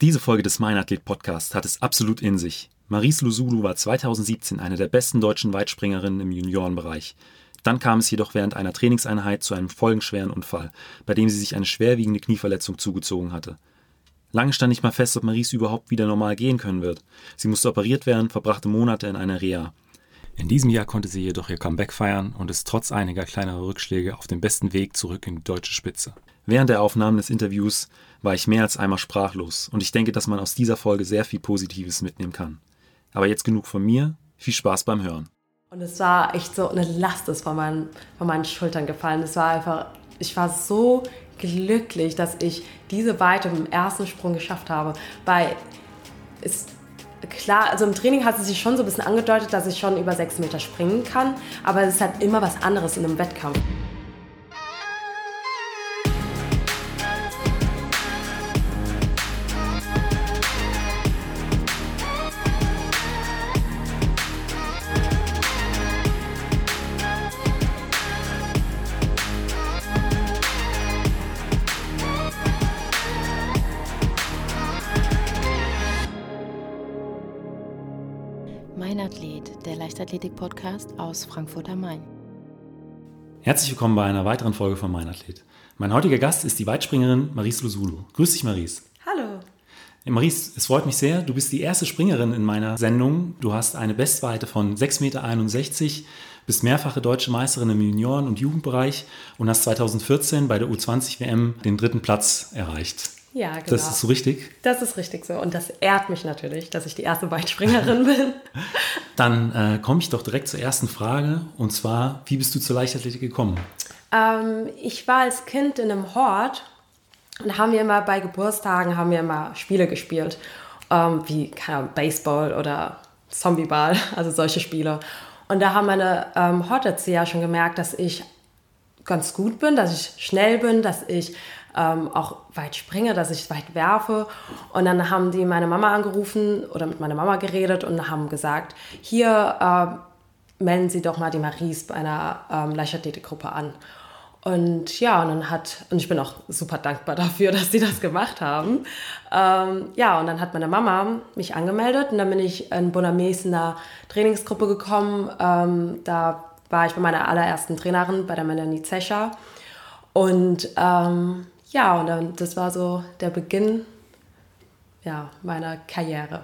Diese Folge des Mein Athlet Podcast hat es absolut in sich. Maries Lusulu war 2017 eine der besten deutschen Weitspringerinnen im Juniorenbereich. Dann kam es jedoch während einer Trainingseinheit zu einem folgenschweren Unfall, bei dem sie sich eine schwerwiegende Knieverletzung zugezogen hatte. Lange stand nicht mal fest, ob Maries überhaupt wieder normal gehen können wird. Sie musste operiert werden, verbrachte Monate in einer Reha. In diesem Jahr konnte sie jedoch ihr Comeback feiern und ist trotz einiger kleinerer Rückschläge auf dem besten Weg zurück in die deutsche Spitze. Während der Aufnahmen des Interviews war ich mehr als einmal sprachlos und ich denke, dass man aus dieser Folge sehr viel Positives mitnehmen kann. Aber jetzt genug von mir, viel Spaß beim Hören. Und es war echt so eine Last ist von meinen, von meinen Schultern gefallen. Es war einfach, ich war so glücklich, dass ich diese Weite im ersten Sprung geschafft habe. Weil es klar, also im Training hat es sich schon so ein bisschen angedeutet, dass ich schon über sechs Meter springen kann, aber es ist halt immer was anderes in einem Wettkampf. Leichtathletik-Podcast aus Frankfurt am Main. Herzlich willkommen bei einer weiteren Folge von Mein Athlet. Mein heutiger Gast ist die Weitspringerin Maries Lusulu. Grüß dich, Maries. Hallo. Hey Maries, es freut mich sehr. Du bist die erste Springerin in meiner Sendung. Du hast eine Bestweite von 6,61 Meter, bist mehrfache deutsche Meisterin im Junioren- und Jugendbereich und hast 2014 bei der U20-WM den dritten Platz erreicht. Ja, genau. Das ist so richtig? Das ist richtig so. Und das ehrt mich natürlich, dass ich die erste Weitspringerin bin. Dann äh, komme ich doch direkt zur ersten Frage. Und zwar, wie bist du zur Leichtathletik gekommen? Ähm, ich war als Kind in einem Hort und haben wir immer bei Geburtstagen haben wir immer Spiele gespielt. Ähm, wie Ahnung, Baseball oder Zombieball, also solche Spiele. Und da haben meine ähm, Horterzieher schon gemerkt, dass ich ganz gut bin, dass ich schnell bin, dass ich ähm, auch weit springe, dass ich weit werfe. Und dann haben die meine Mama angerufen oder mit meiner Mama geredet und haben gesagt, hier äh, melden Sie doch mal die Maries bei einer ähm, Leichtathletikgruppe an. Und ja, und dann hat, und ich bin auch super dankbar dafür, dass sie das gemacht haben. Ähm, ja, und dann hat meine Mama mich angemeldet und dann bin ich in Bonames in einer Trainingsgruppe gekommen. Ähm, da war ich bei meiner allerersten Trainerin, bei der Melanie Zescher. Und ähm, ja, und dann, das war so der Beginn ja, meiner Karriere.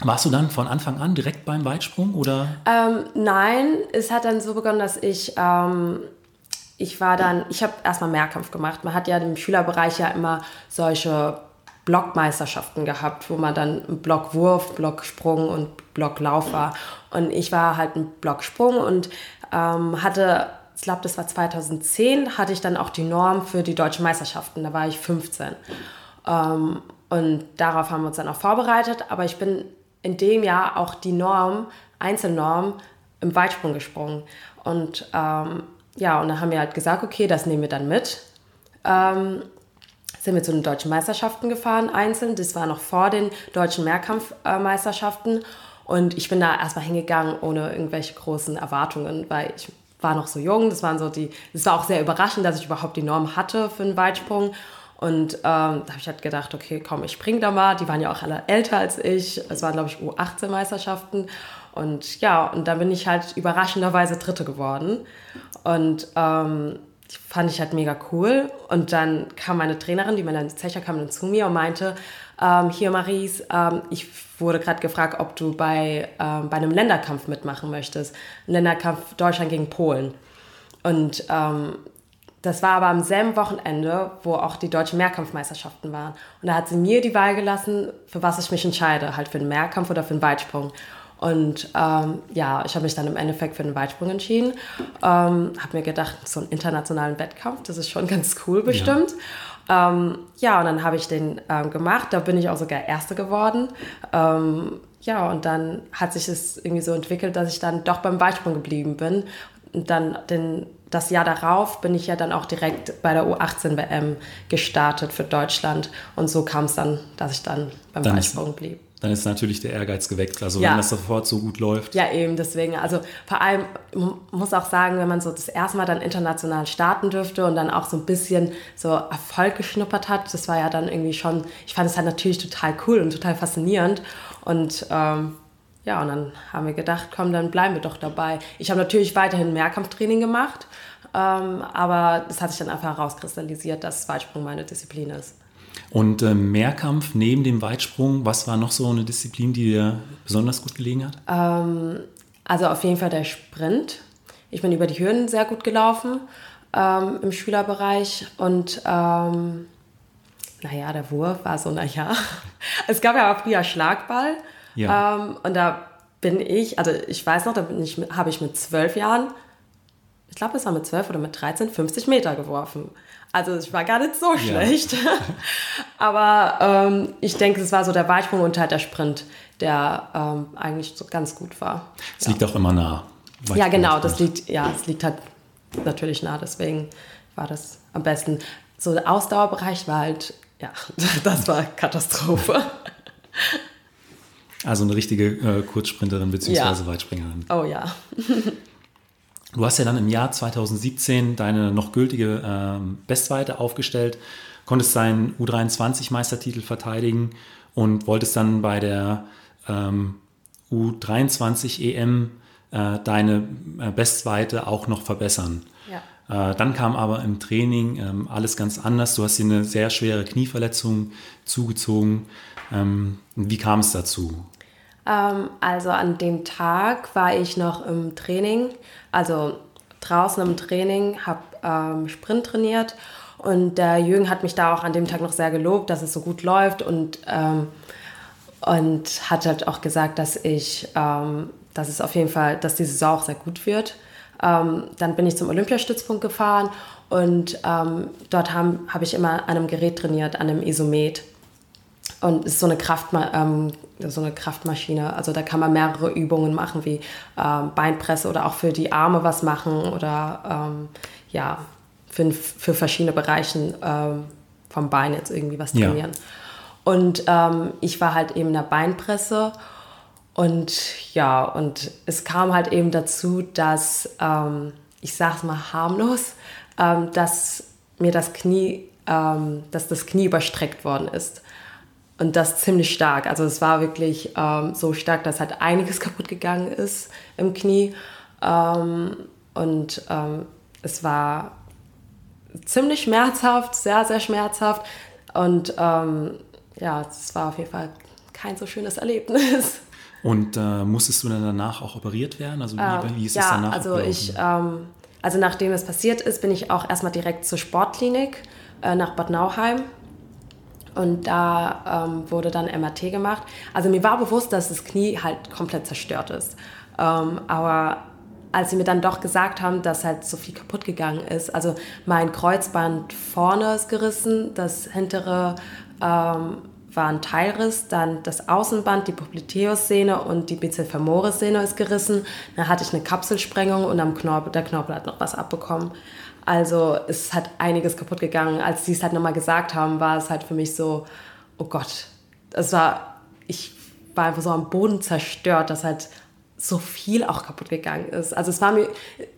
Warst du dann von Anfang an direkt beim Weitsprung oder? Ähm, nein, es hat dann so begonnen, dass ich, ähm, ich war dann, ich habe erstmal Mehrkampf gemacht. Man hat ja im Schülerbereich ja immer solche Blockmeisterschaften gehabt, wo man dann Blockwurf, Blocksprung und Blocklauf war. Und ich war halt ein Blocksprung und ähm, hatte ich glaube, das war 2010, hatte ich dann auch die Norm für die deutschen Meisterschaften. Da war ich 15. Ähm, und darauf haben wir uns dann auch vorbereitet. Aber ich bin in dem Jahr auch die Norm, Einzelnorm, im Weitsprung gesprungen. Und ähm, ja, und dann haben wir halt gesagt, okay, das nehmen wir dann mit. Ähm, sind wir zu den deutschen Meisterschaften gefahren, einzeln. Das war noch vor den deutschen Mehrkampfmeisterschaften. Und ich bin da erstmal hingegangen ohne irgendwelche großen Erwartungen, weil ich war noch so jung. Das waren so die, es war auch sehr überraschend, dass ich überhaupt die Norm hatte für einen Weitsprung. Und ähm, da habe ich halt gedacht, okay, komm, ich spring da mal. Die waren ja auch alle älter als ich. Es waren, glaube ich, U18-Meisterschaften. Und ja, und dann bin ich halt überraschenderweise Dritte geworden. Und ähm, fand ich halt mega cool. Und dann kam meine Trainerin, die Melanie Zecher, kam dann zu mir und meinte, ähm, hier Maries, ähm, ich wurde gerade gefragt, ob du bei, ähm, bei einem Länderkampf mitmachen möchtest. Ein Länderkampf Deutschland gegen Polen. Und ähm, das war aber am selben Wochenende, wo auch die deutschen Mehrkampfmeisterschaften waren. Und da hat sie mir die Wahl gelassen, für was ich mich entscheide, halt für den Mehrkampf oder für den Weitsprung. Und ähm, ja, ich habe mich dann im Endeffekt für den Weitsprung entschieden. Ähm, habe mir gedacht, so einen internationalen Wettkampf, das ist schon ganz cool bestimmt. Ja. Ähm, ja, und dann habe ich den ähm, gemacht. Da bin ich auch sogar Erste geworden. Ähm, ja, und dann hat sich es irgendwie so entwickelt, dass ich dann doch beim Weitsprung geblieben bin. Und dann den, das Jahr darauf bin ich ja dann auch direkt bei der U18-WM gestartet für Deutschland. Und so kam es dann, dass ich dann beim dann Weitsprung blieb. Dann ist natürlich der Ehrgeiz geweckt. Also Ja. wenn das sofort so gut läuft. Ja, eben, deswegen. Also vor allem man muss auch sagen, wenn man so das erste Mal dann international starten dürfte und dann auch so ein bisschen so Erfolg geschnuppert hat, das war ja dann irgendwie schon, ich fand es halt natürlich total cool und total faszinierend. Und ähm, ja, und dann haben wir gedacht, komm, dann bleiben wir doch dabei. Ich habe natürlich weiterhin Mehrkampftraining gemacht, ähm, aber das hat sich dann einfach herauskristallisiert, dass Weitsprung meine Disziplin ist. Und äh, Mehrkampf neben dem Weitsprung, was war noch so eine Disziplin, die dir besonders gut gelegen hat? Also auf jeden Fall der Sprint. Ich bin über die Hürden sehr gut gelaufen ähm, im Schülerbereich und ähm, naja, der Wurf war so, naja. Es gab ja auch früher Schlagball Ja. ähm, und da bin ich, also ich weiß noch, da bin ich, habe ich mit zwölf Jahren, ich glaube, es war mit zwölf oder mit 13, 50 Meter geworfen. Also es war gar nicht so schlecht. Aber ähm, ich denke, es war so der Weitsprung und halt der Sprint, der ähm, eigentlich so ganz gut war. Es liegt auch immer nah. Ja, Weitsprung, genau, das liegt, ja, es liegt halt natürlich nah, deswegen war das am besten. So der Ausdauerbereich war halt, ja, das war Katastrophe. Also eine richtige äh, Kurzsprinterin bzw. Weitspringerin. Oh ja. Du hast ja dann im Jahr 2017 deine noch gültige ähm, Bestweite aufgestellt, konntest deinen U23-Meistertitel verteidigen und wolltest dann bei der ähm, U23 EM äh, deine äh, Bestweite auch noch verbessern. Äh, dann kam aber im Training ähm, alles ganz anders. Du hast dir eine sehr schwere Knieverletzung zugezogen. Ähm, wie kam es dazu? Ähm, also an dem Tag war ich noch im Training, also draußen im Training, habe ähm, Sprint trainiert und der Jürgen hat mich da auch an dem Tag noch sehr gelobt, dass es so gut läuft und, ähm, und hat halt auch gesagt, dass ich, ähm, dass es auf jeden Fall, dass die Saison auch sehr gut wird. Ähm, dann bin ich zum Olympiastützpunkt gefahren und ähm, dort habe hab ich immer an einem Gerät trainiert, an einem Isomet. Und es ist so eine, Kraftma ähm, so eine Kraftmaschine. Also da kann man mehrere Übungen machen, wie ähm, Beinpresse oder auch für die Arme was machen oder ähm, ja, für, für verschiedene Bereiche ähm, vom Bein jetzt irgendwie was Ja. trainieren. Und ähm, ich war halt eben in der Beinpresse und ja, und es kam halt eben dazu, dass, ähm, ich sag's mal harmlos, dass mir das Knie, dass das Knie überstreckt worden ist. Und das ziemlich stark. Also es war wirklich ähm, so stark, dass halt einiges kaputt gegangen ist im Knie. Ähm, und ähm, es war ziemlich schmerzhaft, sehr, sehr schmerzhaft. Und ähm, ja, es war auf jeden Fall kein so schönes Erlebnis. Und äh, musstest du dann danach auch operiert werden? Also wie, wie ist es ja, danach also ich, ähm, also nachdem es passiert ist, bin ich auch erstmal direkt zur Sportklinik äh, nach Bad Nauheim. Und da ähm, wurde dann MRT gemacht. Also mir war bewusst, dass das Knie halt komplett zerstört ist. Ähm, aber als sie mir dann doch gesagt haben, dass halt so viel kaputt gegangen ist, also mein Kreuzband vorne ist gerissen, das hintere ähm, war ein Teilriss, dann das Außenband, die Popliteus-Sehne und die Bizephalmoris-Sehne ist gerissen. Dann hatte ich eine Kapselsprengung und am Knorpel, der Knorpel hat noch was abbekommen. Also es hat einiges kaputt gegangen. Als sie es halt nochmal gesagt haben, war es halt für mich so, oh Gott, es war, ich war einfach so am Boden zerstört, dass halt so viel auch kaputt gegangen ist. Also es war mir,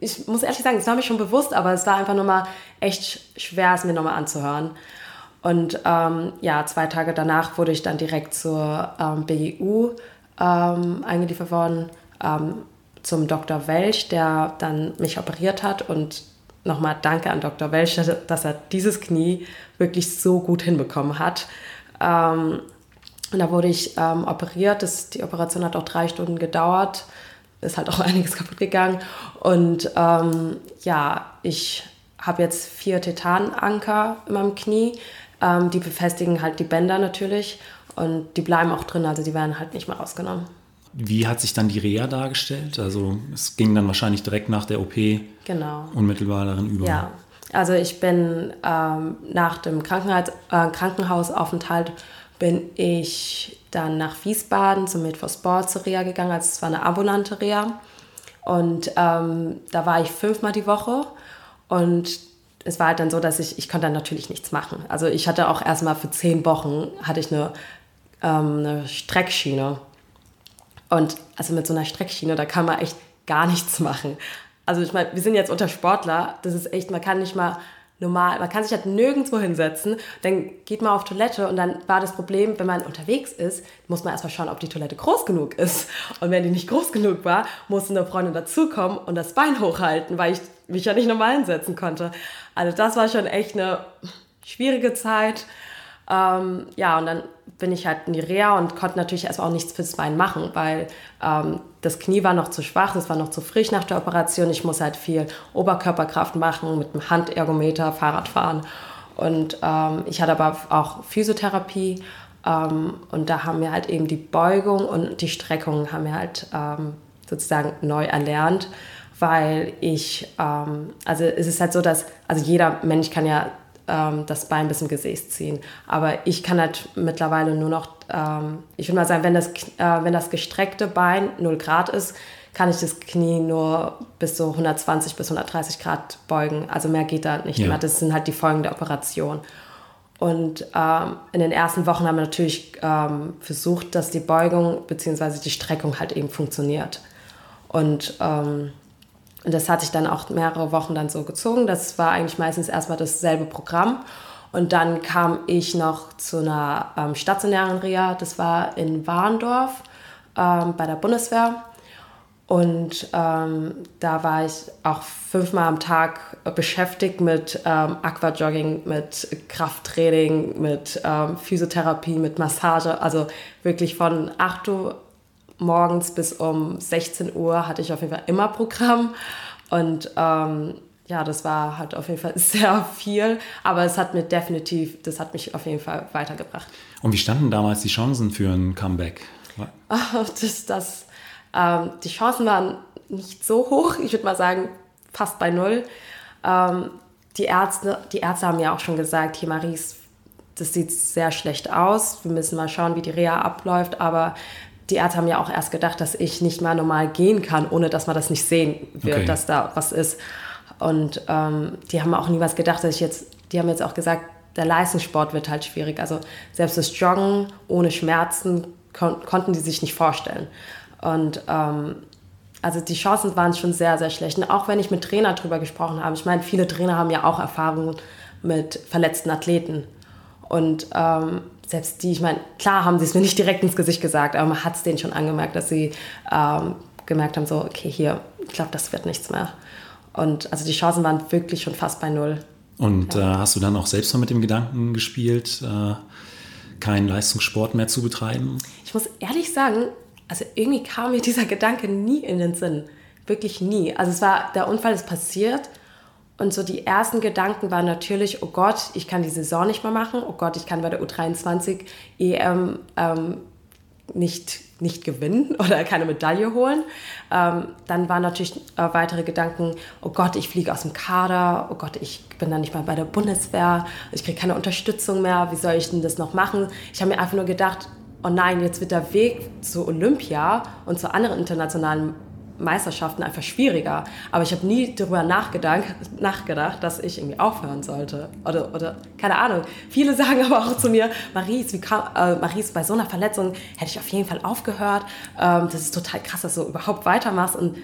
ich muss ehrlich sagen, es war mir schon bewusst, aber es war einfach nochmal echt schwer, es mir nochmal anzuhören. Und ähm, ja, zwei Tage danach wurde ich dann direkt zur ähm, BGU ähm, eingeliefert worden, ähm, zum Dr. Welch, der dann mich operiert hat. Und nochmal danke an Dr. Welch, dass er dieses Knie wirklich so gut hinbekommen hat. Ähm, und da wurde ich ähm, operiert. Das, die Operation hat auch drei Stunden gedauert. Ist halt auch einiges kaputt gegangen. Und ähm, ja, ich habe jetzt vier Titananker in meinem Knie. Ähm, die befestigen halt die Bänder natürlich. Und die bleiben auch drin, also die werden halt nicht mehr rausgenommen. Wie hat sich dann die Reha dargestellt? Also es ging dann wahrscheinlich direkt nach der OP Genau. unmittelbar darin über. Ja, also ich bin ähm, nach dem Krankenhaus, äh, Krankenhausaufenthalt bin ich dann nach Wiesbaden zum Med for Sport zur Reha gegangen. Also es war eine ambulante Reha. Und ähm, da war ich fünfmal die Woche. Und es war halt dann so, dass ich, ich konnte dann natürlich nichts machen. Also ich hatte auch erstmal für zehn Wochen hatte ich eine ähm, eine Streckschiene. Und also mit so einer Streckschiene, da kann man echt gar nichts machen. Also ich meine, wir sind jetzt unter Sportler, das ist echt, man kann nicht mal normal, man kann sich halt nirgendwo hinsetzen, dann geht man auf Toilette und dann war das Problem, wenn man unterwegs ist, muss man erstmal schauen, ob die Toilette groß genug ist. Und wenn die nicht groß genug war, musste eine Freundin dazukommen und das Bein hochhalten, weil ich mich ja nicht normal hinsetzen konnte. Also das war schon echt eine schwierige Zeit. Ähm, ja, und dann bin ich halt in die Reha und konnte natürlich erstmal auch nichts fürs Bein machen, weil ähm, das Knie war noch zu schwach, es war noch zu frisch nach der Operation. Ich muss halt viel Oberkörperkraft machen mit dem Handergometer, Fahrrad fahren. Und ähm, ich hatte aber auch Physiotherapie ähm, und da haben wir halt eben die Beugung und die Streckung haben wir halt ähm, sozusagen neu erlernt, weil ich, ähm, also es ist halt so, dass, also jeder Mensch kann ja ähm, das Bein bis zum Gesäß ziehen. Aber ich kann halt mittlerweile nur noch, ähm, ich würde mal sagen, wenn das, äh, wenn das gestreckte Bein 0 Grad ist, kann ich das Knie nur bis so 120 bis 130 Grad beugen. Also mehr geht da nicht ja. mehr. Das sind halt die Folgen der Operation. Und ähm, in den ersten Wochen haben wir natürlich ähm, versucht, dass die Beugung bzw. die Streckung halt eben funktioniert. Und ähm, und das hat sich dann auch mehrere Wochen dann so gezogen. Das war eigentlich meistens erstmal dasselbe Programm. Und dann kam ich noch zu einer ähm, stationären Reha. Das war in Warndorf ähm, bei der Bundeswehr. Und ähm, da war ich auch fünfmal am Tag beschäftigt mit ähm, Aquajogging, mit Krafttraining, mit ähm, Physiotherapie, mit Massage. Also wirklich von 8 Uhr morgens bis um 16 Uhr hatte ich auf jeden Fall immer Programm. Und ähm, ja, das war halt auf jeden Fall sehr viel, aber es hat mir definitiv, das hat mich auf jeden Fall weitergebracht. Und wie standen damals die Chancen für ein Comeback? das, das, ähm, die Chancen waren nicht so hoch, ich würde mal sagen fast bei null. Ähm, die, Ärzte, die Ärzte haben ja auch schon gesagt, hier Maries, das sieht sehr schlecht aus, wir müssen mal schauen, wie die Reha abläuft, aber die Ärzte haben ja auch erst gedacht, dass ich nicht mal normal gehen kann, ohne dass man das nicht sehen wird, okay. dass da was ist. Und ähm, die haben auch nie was gedacht, dass ich jetzt, die haben jetzt auch gesagt, der Leistungssport wird halt schwierig. Also selbst das Joggen ohne Schmerzen kon konnten die sich nicht vorstellen. Und ähm, also die Chancen waren schon sehr, sehr schlecht. Und auch wenn ich mit Trainer drüber gesprochen habe, ich meine, viele Trainer haben ja auch Erfahrungen mit verletzten Athleten. Und ähm, selbst die, ich meine, klar haben sie es mir nicht direkt ins Gesicht gesagt, aber man hat es denen schon angemerkt, dass sie ähm, gemerkt haben, so, okay, hier, ich glaube, das wird nichts mehr. Und also die Chancen waren wirklich schon fast bei null. Und ja. äh, hast du dann auch selbst mal mit dem Gedanken gespielt, äh, keinen Leistungssport mehr zu betreiben? Ich muss ehrlich sagen, also irgendwie kam mir dieser Gedanke nie in den Sinn. Wirklich nie. Also es war, der Unfall ist passiert und so die ersten Gedanken waren natürlich, oh Gott, ich kann die Saison nicht mehr machen, oh Gott, ich kann bei der U23 EM ähm, nicht, nicht gewinnen oder keine Medaille holen. Ähm, dann waren natürlich äh, weitere Gedanken, oh Gott, ich fliege aus dem Kader, oh Gott, ich bin dann nicht mal bei der Bundeswehr, ich kriege keine Unterstützung mehr, wie soll ich denn das noch machen? Ich habe mir einfach nur gedacht, oh nein, jetzt wird der Weg zu Olympia und zu anderen internationalen Meisterschaften einfach schwieriger. Aber ich habe nie darüber nachgedacht, nachgedacht, dass ich irgendwie aufhören sollte. Oder, oder keine Ahnung. Viele sagen aber auch zu mir, Maries, wie kam, äh, Maries, bei so einer Verletzung hätte ich auf jeden Fall aufgehört. Ähm, das ist total krass, dass du überhaupt weitermachst. Und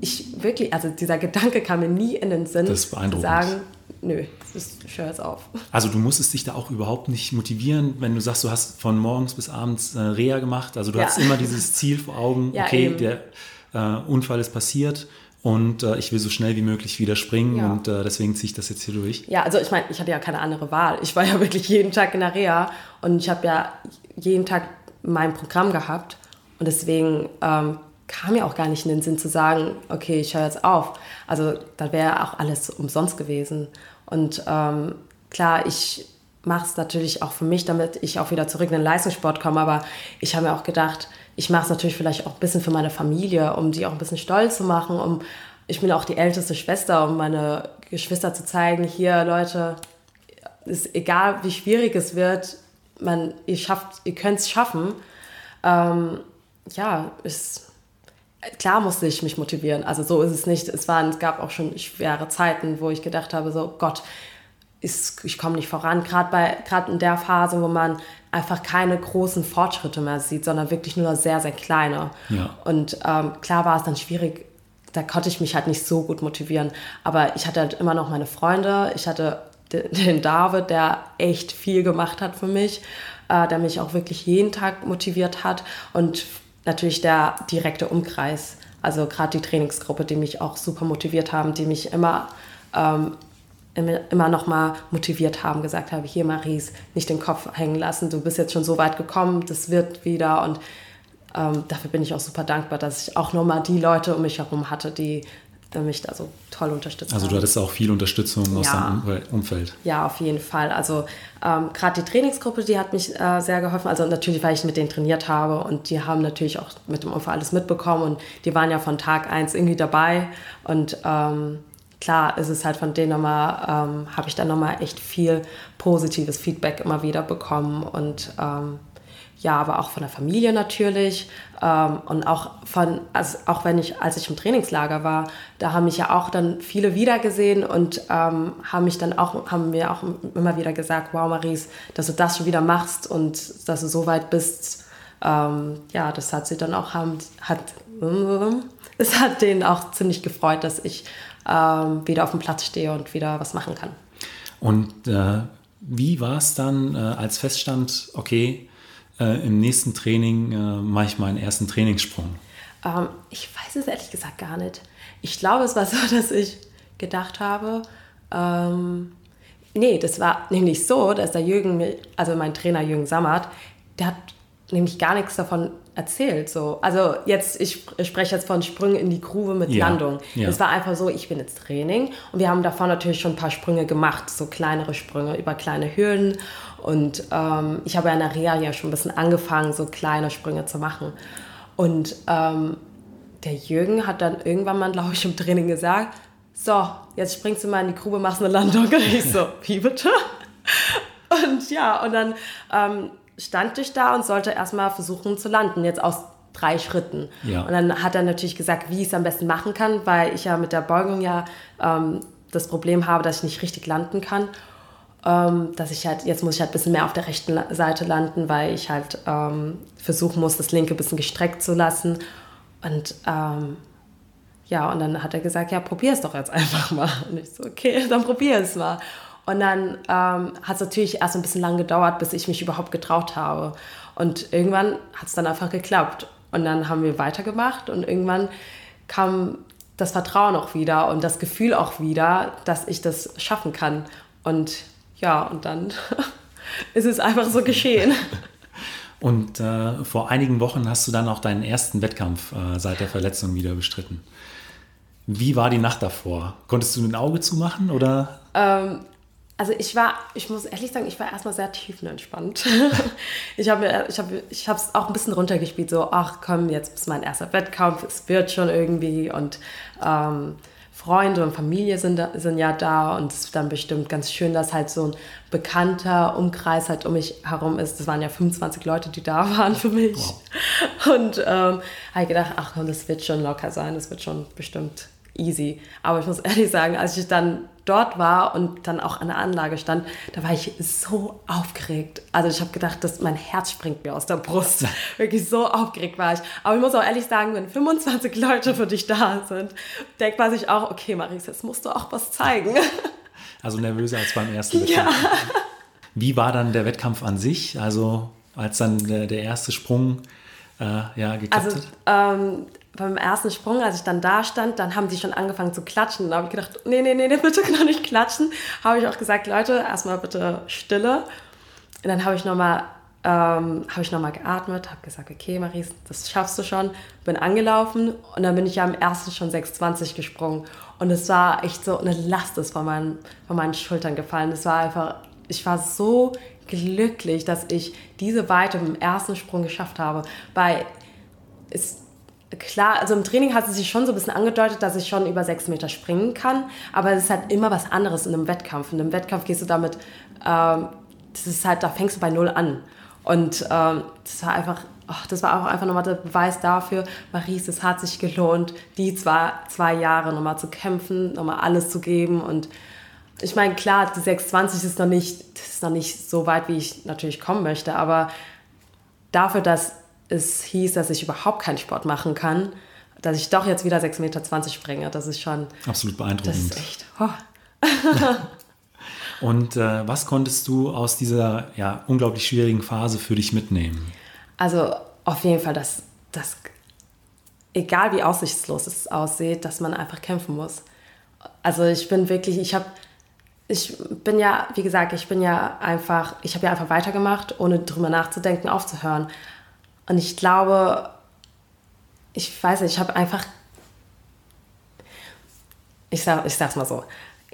ich wirklich, also dieser Gedanke kam mir nie in den Sinn, das ist beeindruckend. sagen, nö, ich höre jetzt auf. Also du musstest dich da auch überhaupt nicht motivieren, wenn du sagst, du hast von morgens bis abends äh, Reha gemacht. Also du ja. hast immer dieses Ziel vor Augen, ja, okay, eben. der äh, Unfall ist passiert und äh, ich will so schnell wie möglich wieder springen ja. und äh, deswegen ziehe ich das jetzt hier durch. Ja, also ich meine, ich hatte ja keine andere Wahl. Ich war ja wirklich jeden Tag in der Reha und ich habe ja jeden Tag mein Programm gehabt und deswegen ähm, kam mir auch gar nicht in den Sinn zu sagen, okay, ich höre jetzt auf. Also da wäre auch alles umsonst gewesen. Und ähm, klar, ich mache es natürlich auch für mich, damit ich auch wieder zurück in den Leistungssport komme, aber ich habe mir auch gedacht, ich mache es natürlich vielleicht auch ein bisschen für meine Familie, um die auch ein bisschen stolz zu machen. Um, ich bin auch die älteste Schwester, um meine Geschwister zu zeigen, hier Leute, ist egal wie schwierig es wird, man, ihr, schafft, ihr könnt es schaffen. Ähm, ja, ist, klar musste ich mich motivieren. Also so ist es nicht. Es, waren, es gab auch schon schwere Zeiten, wo ich gedacht habe, so Gott, ist, ich komme nicht voran, gerade gerade in der Phase, wo man einfach keine großen Fortschritte mehr sieht, sondern wirklich nur sehr, sehr kleine. Ja. Und ähm, klar war es dann schwierig, da konnte ich mich halt nicht so gut motivieren. Aber ich hatte halt immer noch meine Freunde. Ich hatte den David, der echt viel gemacht hat für mich, äh, der mich auch wirklich jeden Tag motiviert hat. Und natürlich der direkte Umkreis. Also gerade die Trainingsgruppe, die mich auch super motiviert haben, die mich immer ähm, immer noch mal motiviert haben, gesagt haben, hier Maries, nicht den Kopf hängen lassen, du bist jetzt schon so weit gekommen, das wird wieder und ähm, dafür bin ich auch super dankbar, dass ich auch nochmal die Leute um mich herum hatte, die mich da so toll unterstützt also haben. Also du hattest auch viel Unterstützung aus ja. deinem Umfeld. Ja, auf jeden Fall. Also ähm, gerade die Trainingsgruppe, die hat mich äh, sehr geholfen. Also natürlich, weil ich mit denen trainiert habe und die haben natürlich auch mit dem Unfall alles mitbekommen und die waren ja von Tag 1 irgendwie dabei und ähm, klar ist es halt von denen nochmal, ähm, habe ich dann nochmal echt viel positives Feedback immer wieder bekommen und ähm, ja, aber auch von der Familie natürlich ähm, und auch von, also auch wenn ich, als ich im Trainingslager war, da haben mich ja auch dann viele wiedergesehen und ähm, haben mich dann auch, haben mir auch immer wieder gesagt, wow Maries, dass du das schon wieder machst und dass du so weit bist, ähm, ja, das hat sie dann auch, haben, hat, es hat denen auch ziemlich gefreut, dass ich ähm, wieder auf dem Platz stehe und wieder was machen kann. Und äh, wie war es dann, äh, als feststand, okay, äh, im nächsten Training äh, mache ich meinen ersten Trainingssprung? Ähm, ich weiß es ehrlich gesagt gar nicht. Ich glaube, es war so, dass ich gedacht habe, ähm, nee, das war nämlich so, dass der Jürgen, also mein Trainer Jürgen Sammert, der hat nämlich gar nichts davon erzählt. So. Also jetzt, ich, spreche jetzt von Sprüngen in die Grube mit ja, Landung. Ja. Es war einfach so, ich bin jetzt Training und wir haben davor natürlich schon ein paar Sprünge gemacht, so kleinere Sprünge über kleine Hürden. Und ähm, ich habe ja in der Reha ja schon ein bisschen angefangen, so kleine Sprünge zu machen. Und ähm, der Jürgen hat dann irgendwann mal, glaube ich, im Training gesagt, so, jetzt springst du mal in die Grube, machst eine Landung. Und ich so, wie bitte? Und ja, und dann ähm, stand ich da und sollte erstmal versuchen zu landen, jetzt aus drei Schritten. Ja. Und dann hat er natürlich gesagt, wie ich es am besten machen kann, weil ich ja mit der Beugung ja ähm, das Problem habe, dass ich nicht richtig landen kann. Ähm, dass ich halt, jetzt muss ich halt ein bisschen mehr auf der rechten Seite landen, weil ich halt ähm, versuchen muss, das linke ein bisschen gestreckt zu lassen. Und ähm, ja, und dann hat er gesagt, ja, probier es doch jetzt einfach mal. Und ich so, okay, dann probier es mal. Und dann ähm, hat es natürlich erst ein bisschen lang gedauert, bis ich mich überhaupt getraut habe. Und irgendwann hat es dann einfach geklappt. Und dann haben wir weitergemacht und irgendwann kam das Vertrauen auch wieder und das Gefühl auch wieder, dass ich das schaffen kann. Und ja, und dann ist es einfach so geschehen. Und äh, vor einigen Wochen hast du dann auch deinen ersten Wettkampf äh, seit der Verletzung wieder bestritten. Wie war die Nacht davor? Konntest du ein Auge zumachen oder? Ähm, also ich war, ich muss ehrlich sagen, ich war erstmal sehr tiefenentspannt. ich habe ich habe ich es auch ein bisschen runtergespielt, so, ach komm, jetzt ist mein erster Wettkampf, es wird schon irgendwie und ähm, Freunde und Familie sind, sind ja da und es ist dann bestimmt ganz schön, dass halt so ein bekannter Umkreis halt um mich herum ist. Das waren ja 25 Leute, die da waren für mich. Wow. Und ähm, habe ich gedacht, ach komm, das wird schon locker sein, das wird schon bestimmt easy. Aber ich muss ehrlich sagen, als ich dann dort war und dann auch an der Anlage stand, da war ich so aufgeregt. Also ich habe gedacht, dass mein Herz springt mir aus der Brust. Wirklich so aufgeregt war ich. Aber ich muss auch ehrlich sagen, wenn 25 Leute für dich da sind, denkt man sich auch, okay, Maris, jetzt musst du auch was zeigen. Also nervöser als beim ersten Wettkampf. Ja. Wie war dann der Wettkampf an sich? Also als dann der, der erste Sprung äh, ja, geklappt also, hat? Ähm, beim ersten Sprung, als ich dann da stand, dann haben die schon angefangen zu klatschen. Da habe ich gedacht, nee, nee, nee, bitte noch nicht klatschen. Habe ich auch gesagt, Leute, erstmal bitte Stille. Und dann habe ich nochmal ähm, habe ich geatmet, habe gesagt, okay, Maries, das schaffst du schon. Bin angelaufen und dann bin ich ja am ersten schon 6,20 gesprungen. Und es war echt so, eine Last ist von meinen, von meinen Schultern gefallen. Es war einfach, ich war so glücklich, dass ich diese Weite im ersten Sprung geschafft habe. Weil es klar, also im Training hat es sich schon so ein bisschen angedeutet, dass ich schon über sechs Meter springen kann, aber es ist halt immer was anderes in einem Wettkampf. In einem Wettkampf gehst du damit, ähm, das ist halt, da fängst du bei Null an. Und ähm, das war einfach, oh, das war auch einfach nochmal der Beweis dafür, Maries, es hat sich gelohnt, die zwei, zwei Jahre nochmal zu kämpfen, nochmal alles zu geben und ich meine, klar, die 620 ist noch nicht, ist noch nicht so weit, wie ich natürlich kommen möchte, aber dafür, dass es hieß, dass ich überhaupt keinen Sport machen kann, dass ich doch jetzt wieder 6,20 Meter springe, das ist schon. Absolut beeindruckend. Das ist echt. Oh. Und äh, was konntest du aus dieser ja, unglaublich schwierigen Phase für dich mitnehmen? Also auf jeden Fall, dass, dass egal wie aussichtslos es aussieht, dass man einfach kämpfen muss. Also ich bin wirklich, ich habe, ich bin ja, wie gesagt, ich bin ja einfach, ich habe ja einfach weitergemacht, ohne drüber nachzudenken, aufzuhören. Und ich glaube, ich weiß nicht, ich habe einfach, ich, sag, ich sag's mal so,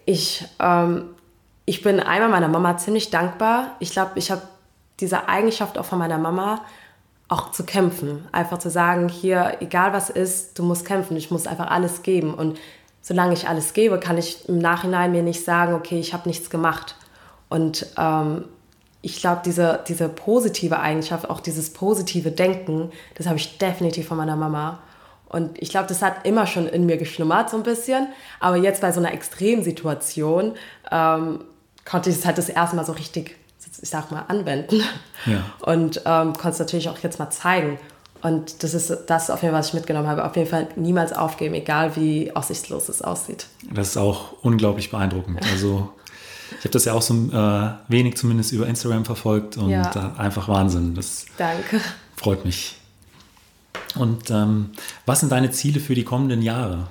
ich, ähm, ich bin einmal meiner Mama ziemlich dankbar. Ich glaube, ich habe diese Eigenschaft auch von meiner Mama, auch zu kämpfen. Einfach zu sagen, hier, egal was ist, du musst kämpfen, ich muss einfach alles geben. Und solange ich alles gebe, kann ich im Nachhinein mir nicht sagen, okay, ich habe nichts gemacht. Und ähm, ich glaube, diese, diese positive Eigenschaft, auch dieses positive Denken, das habe ich definitiv von meiner Mama. Und ich glaube, das hat immer schon in mir geschlummert, so ein bisschen. Aber jetzt bei so einer Extremsituation ähm, konnte ich es halt das erste Mal so richtig, ich sag mal, anwenden. Ja. Und ähm, konnte es natürlich auch jetzt mal zeigen. Und das ist das auf jeden Fall, was ich mitgenommen habe. Auf jeden Fall niemals aufgeben, egal wie aussichtslos es aussieht. Das ist auch unglaublich beeindruckend. Also ich habe das ja auch so äh, wenig zumindest über Instagram verfolgt und ja. äh, einfach Wahnsinn. Das Danke. freut mich. Und ähm, was sind deine Ziele für die kommenden Jahre?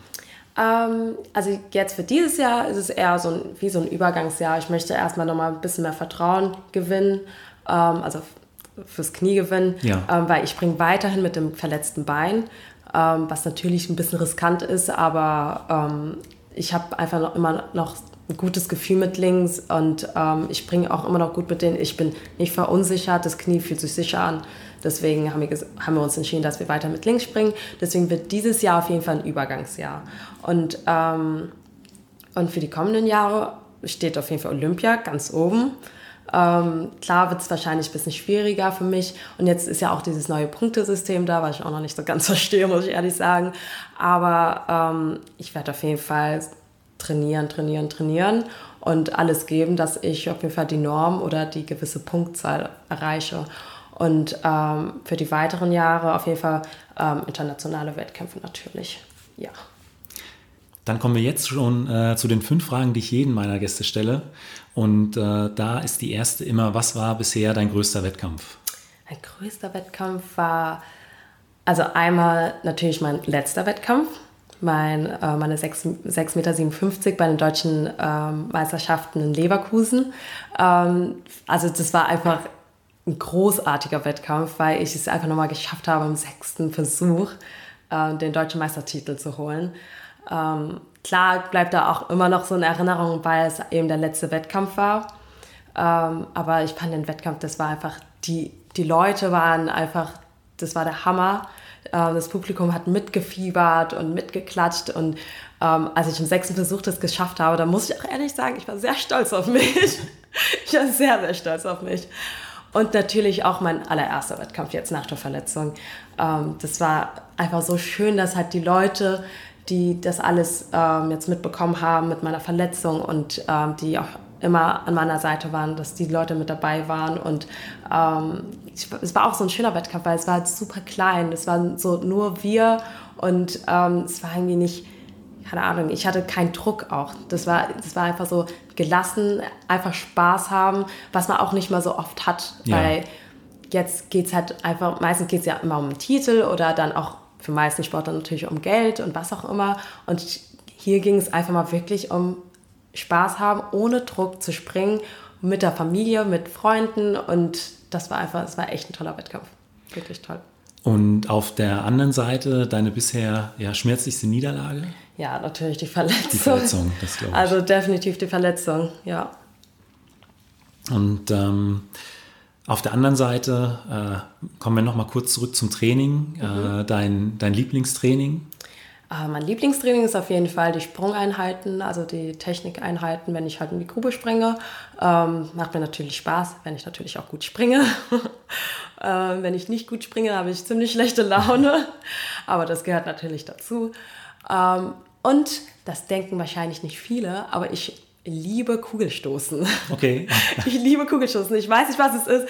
Ähm, also jetzt für dieses Jahr ist es eher so ein, wie so ein Übergangsjahr. Ich möchte erstmal nochmal ein bisschen mehr Vertrauen gewinnen, ähm, also fürs Knie gewinnen, ja. ähm, weil ich springe weiterhin mit dem verletzten Bein, ähm, was natürlich ein bisschen riskant ist, aber ähm, ich habe einfach noch immer noch ein gutes Gefühl mit links und ähm, ich springe auch immer noch gut mit denen. Ich bin nicht verunsichert, das Knie fühlt sich sicher an. Deswegen haben wir, haben wir uns entschieden, dass wir weiter mit links springen. Deswegen wird dieses Jahr auf jeden Fall ein Übergangsjahr. Und, ähm, und für die kommenden Jahre steht auf jeden Fall Olympia ganz oben. Ähm, klar wird es wahrscheinlich ein bisschen schwieriger für mich. Und jetzt ist ja auch dieses neue Punktesystem da, was ich auch noch nicht so ganz verstehe, muss ich ehrlich sagen. Aber ähm, ich werde auf jeden Fall trainieren, trainieren, trainieren und alles geben, dass ich auf jeden Fall die Norm oder die gewisse Punktzahl erreiche. Und ähm, für die weiteren Jahre auf jeden Fall ähm, internationale Wettkämpfe natürlich. Ja. Dann kommen wir jetzt schon äh, zu den fünf Fragen, die ich jeden meiner Gäste stelle. Und äh, da ist die erste immer, was war bisher dein größter Wettkampf? Mein größter Wettkampf war, also einmal natürlich mein letzter Wettkampf, mein, äh, meine 6,57 Meter bei den deutschen ähm, Meisterschaften in Leverkusen. Ähm, also das war einfach ein großartiger Wettkampf, weil ich es einfach nochmal geschafft habe, im sechsten Versuch äh, den deutschen Meistertitel zu holen. Ähm, klar bleibt da auch immer noch so eine Erinnerung, weil es eben der letzte Wettkampf war. Ähm, aber ich fand den Wettkampf, das war einfach, die, die Leute waren einfach, das war der Hammer. Äh, das Publikum hat mitgefiebert und mitgeklatscht und ähm, als ich im sechsten Versuch das geschafft habe, da muss ich auch ehrlich sagen, ich war sehr stolz auf mich. ich war sehr, sehr stolz auf mich. Und natürlich auch mein allererster Wettkampf jetzt nach der Verletzung. Ähm, das war einfach so schön, dass halt die Leute, die das alles ähm, jetzt mitbekommen haben mit meiner Verletzung und ähm, die auch immer an meiner Seite waren, dass die Leute mit dabei waren. Und ähm, ich, es war auch so ein schöner Wettkampf, weil es war halt super klein. Es waren so nur wir und ähm, es war irgendwie nicht keine Ahnung, ich hatte keinen Druck auch. Das war, das war einfach so gelassen, einfach Spaß haben, was man auch nicht mal so oft hat. Ja. Weil jetzt geht es halt einfach, meistens geht es ja immer um einen Titel oder dann auch für meisten Sportler natürlich um Geld und was auch immer. Und hier ging es einfach mal wirklich um Spaß haben, ohne Druck zu springen, mit der Familie, mit Freunden. Und das war einfach, es war echt ein toller Wettkampf. Wirklich toll. Und auf der anderen Seite deine bisher ja, schmerzlichste Niederlage? Ja, natürlich die Verletzung. Die Verletzung, das glaube ich. Also definitiv die Verletzung, ja. Und ähm, auf der anderen Seite äh, kommen wir noch mal kurz zurück zum Training. Mhm. Äh, dein, dein Lieblingstraining? Äh, mein Lieblingstraining ist auf jeden Fall die Sprungeinheiten, also die Technikeinheiten, wenn ich halt in die Grube springe. Ähm, macht mir natürlich Spaß, wenn ich natürlich auch gut springe. äh, wenn ich nicht gut springe, habe ich ziemlich schlechte Laune. Aber das gehört natürlich dazu. Ähm, und das denken wahrscheinlich nicht viele, aber ich liebe Kugelstoßen. Okay. Ich liebe Kugelstoßen. Ich weiß nicht, was es ist,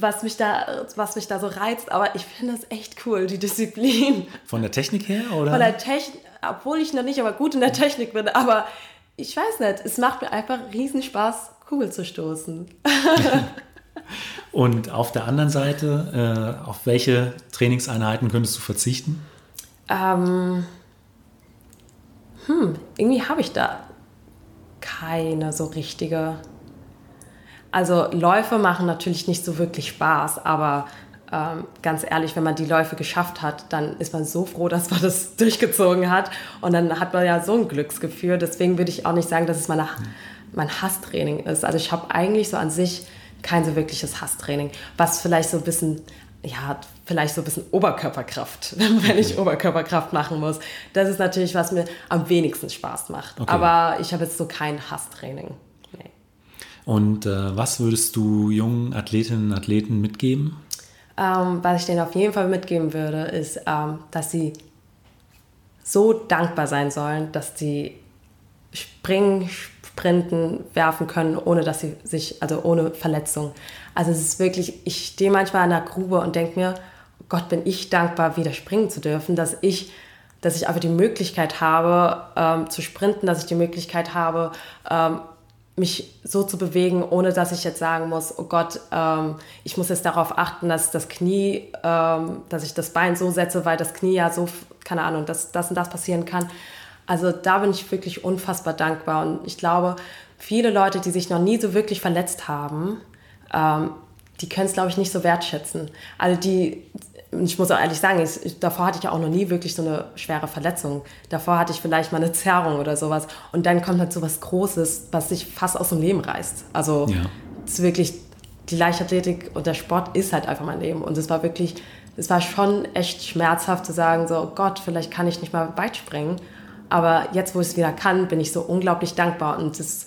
was mich da, was mich da so reizt, aber ich finde es echt cool, die Disziplin. Von der Technik her, oder? Von der Technik, obwohl ich noch nicht aber gut in der Technik bin, aber ich weiß nicht, es macht mir einfach riesen Spaß, Kugel zu stoßen. Und auf der anderen Seite, äh, auf welche Trainingseinheiten könntest du verzichten? Ähm, hm, irgendwie habe ich da keine so richtige. Also Läufe machen natürlich nicht so wirklich Spaß, aber ähm, ganz ehrlich, wenn man die Läufe geschafft hat, dann ist man so froh, dass man das durchgezogen hat. Und dann hat man ja so ein Glücksgefühl. Deswegen würde ich auch nicht sagen, dass es meine, mein Hasstraining ist. Also ich habe eigentlich so an sich kein so wirkliches Hasstraining, was vielleicht so ein bisschen ja, vielleicht so ein bisschen Oberkörperkraft, wenn ich Oberkörperkraft machen muss. Das ist natürlich, was mir am wenigsten Spaß macht. Okay. Aber ich habe jetzt so kein Hasstraining. Und äh, was würdest du jungen Athletinnen und Athleten mitgeben? Ähm, was ich denen auf jeden Fall mitgeben würde, ist, ähm, dass sie so dankbar sein sollen, dass sie springen, sprinten, werfen können, ohne dass sie sich, also ohne Verletzung. Also es ist wirklich, ich stehe manchmal in der Grube und denke mir, Gott, bin ich dankbar, wieder springen zu dürfen, dass ich, dass ich einfach die Möglichkeit habe, ähm, zu sprinten, dass ich die Möglichkeit habe, ähm, mich so zu bewegen, ohne dass ich jetzt sagen muss, oh Gott, ähm, ich muss jetzt darauf achten, dass das Knie, ähm, dass ich das Bein so setze, weil das Knie ja so, keine Ahnung, dass das und das passieren kann. Also da bin ich wirklich unfassbar dankbar und ich glaube, viele Leute, die sich noch nie so wirklich verletzt haben, ähm, die können es, glaube ich, nicht so wertschätzen. Also die, ich muss auch ehrlich sagen, ich, davor hatte ich ja auch noch nie wirklich so eine schwere Verletzung. Davor hatte ich vielleicht mal eine Zerrung oder sowas. Und dann kommt halt so was Großes, was sich fast aus dem Leben reißt. Also ja. es ist wirklich, die Leichtathletik und der Sport ist halt einfach mein Leben. Und es war wirklich, es war schon echt schmerzhaft zu sagen, so oh Gott, vielleicht kann ich nicht mal weit springen. Aber jetzt, wo ich es wieder kann, bin ich so unglaublich dankbar. Und das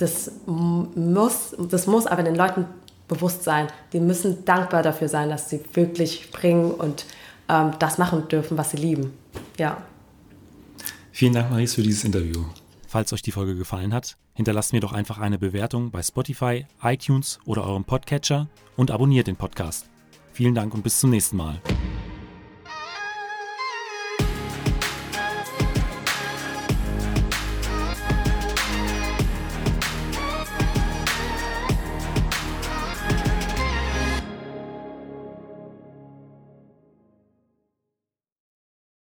das muss, das muss aber den Leuten bewusst sein. Die müssen dankbar dafür sein, dass sie wirklich springen und ähm, das machen dürfen, was sie lieben. Ja. Vielen Dank, Maries, für dieses Interview. Falls euch die Folge gefallen hat, hinterlasst mir doch einfach eine Bewertung bei Spotify, iTunes oder eurem Podcatcher und abonniert den Podcast. Vielen Dank und bis zum nächsten Mal.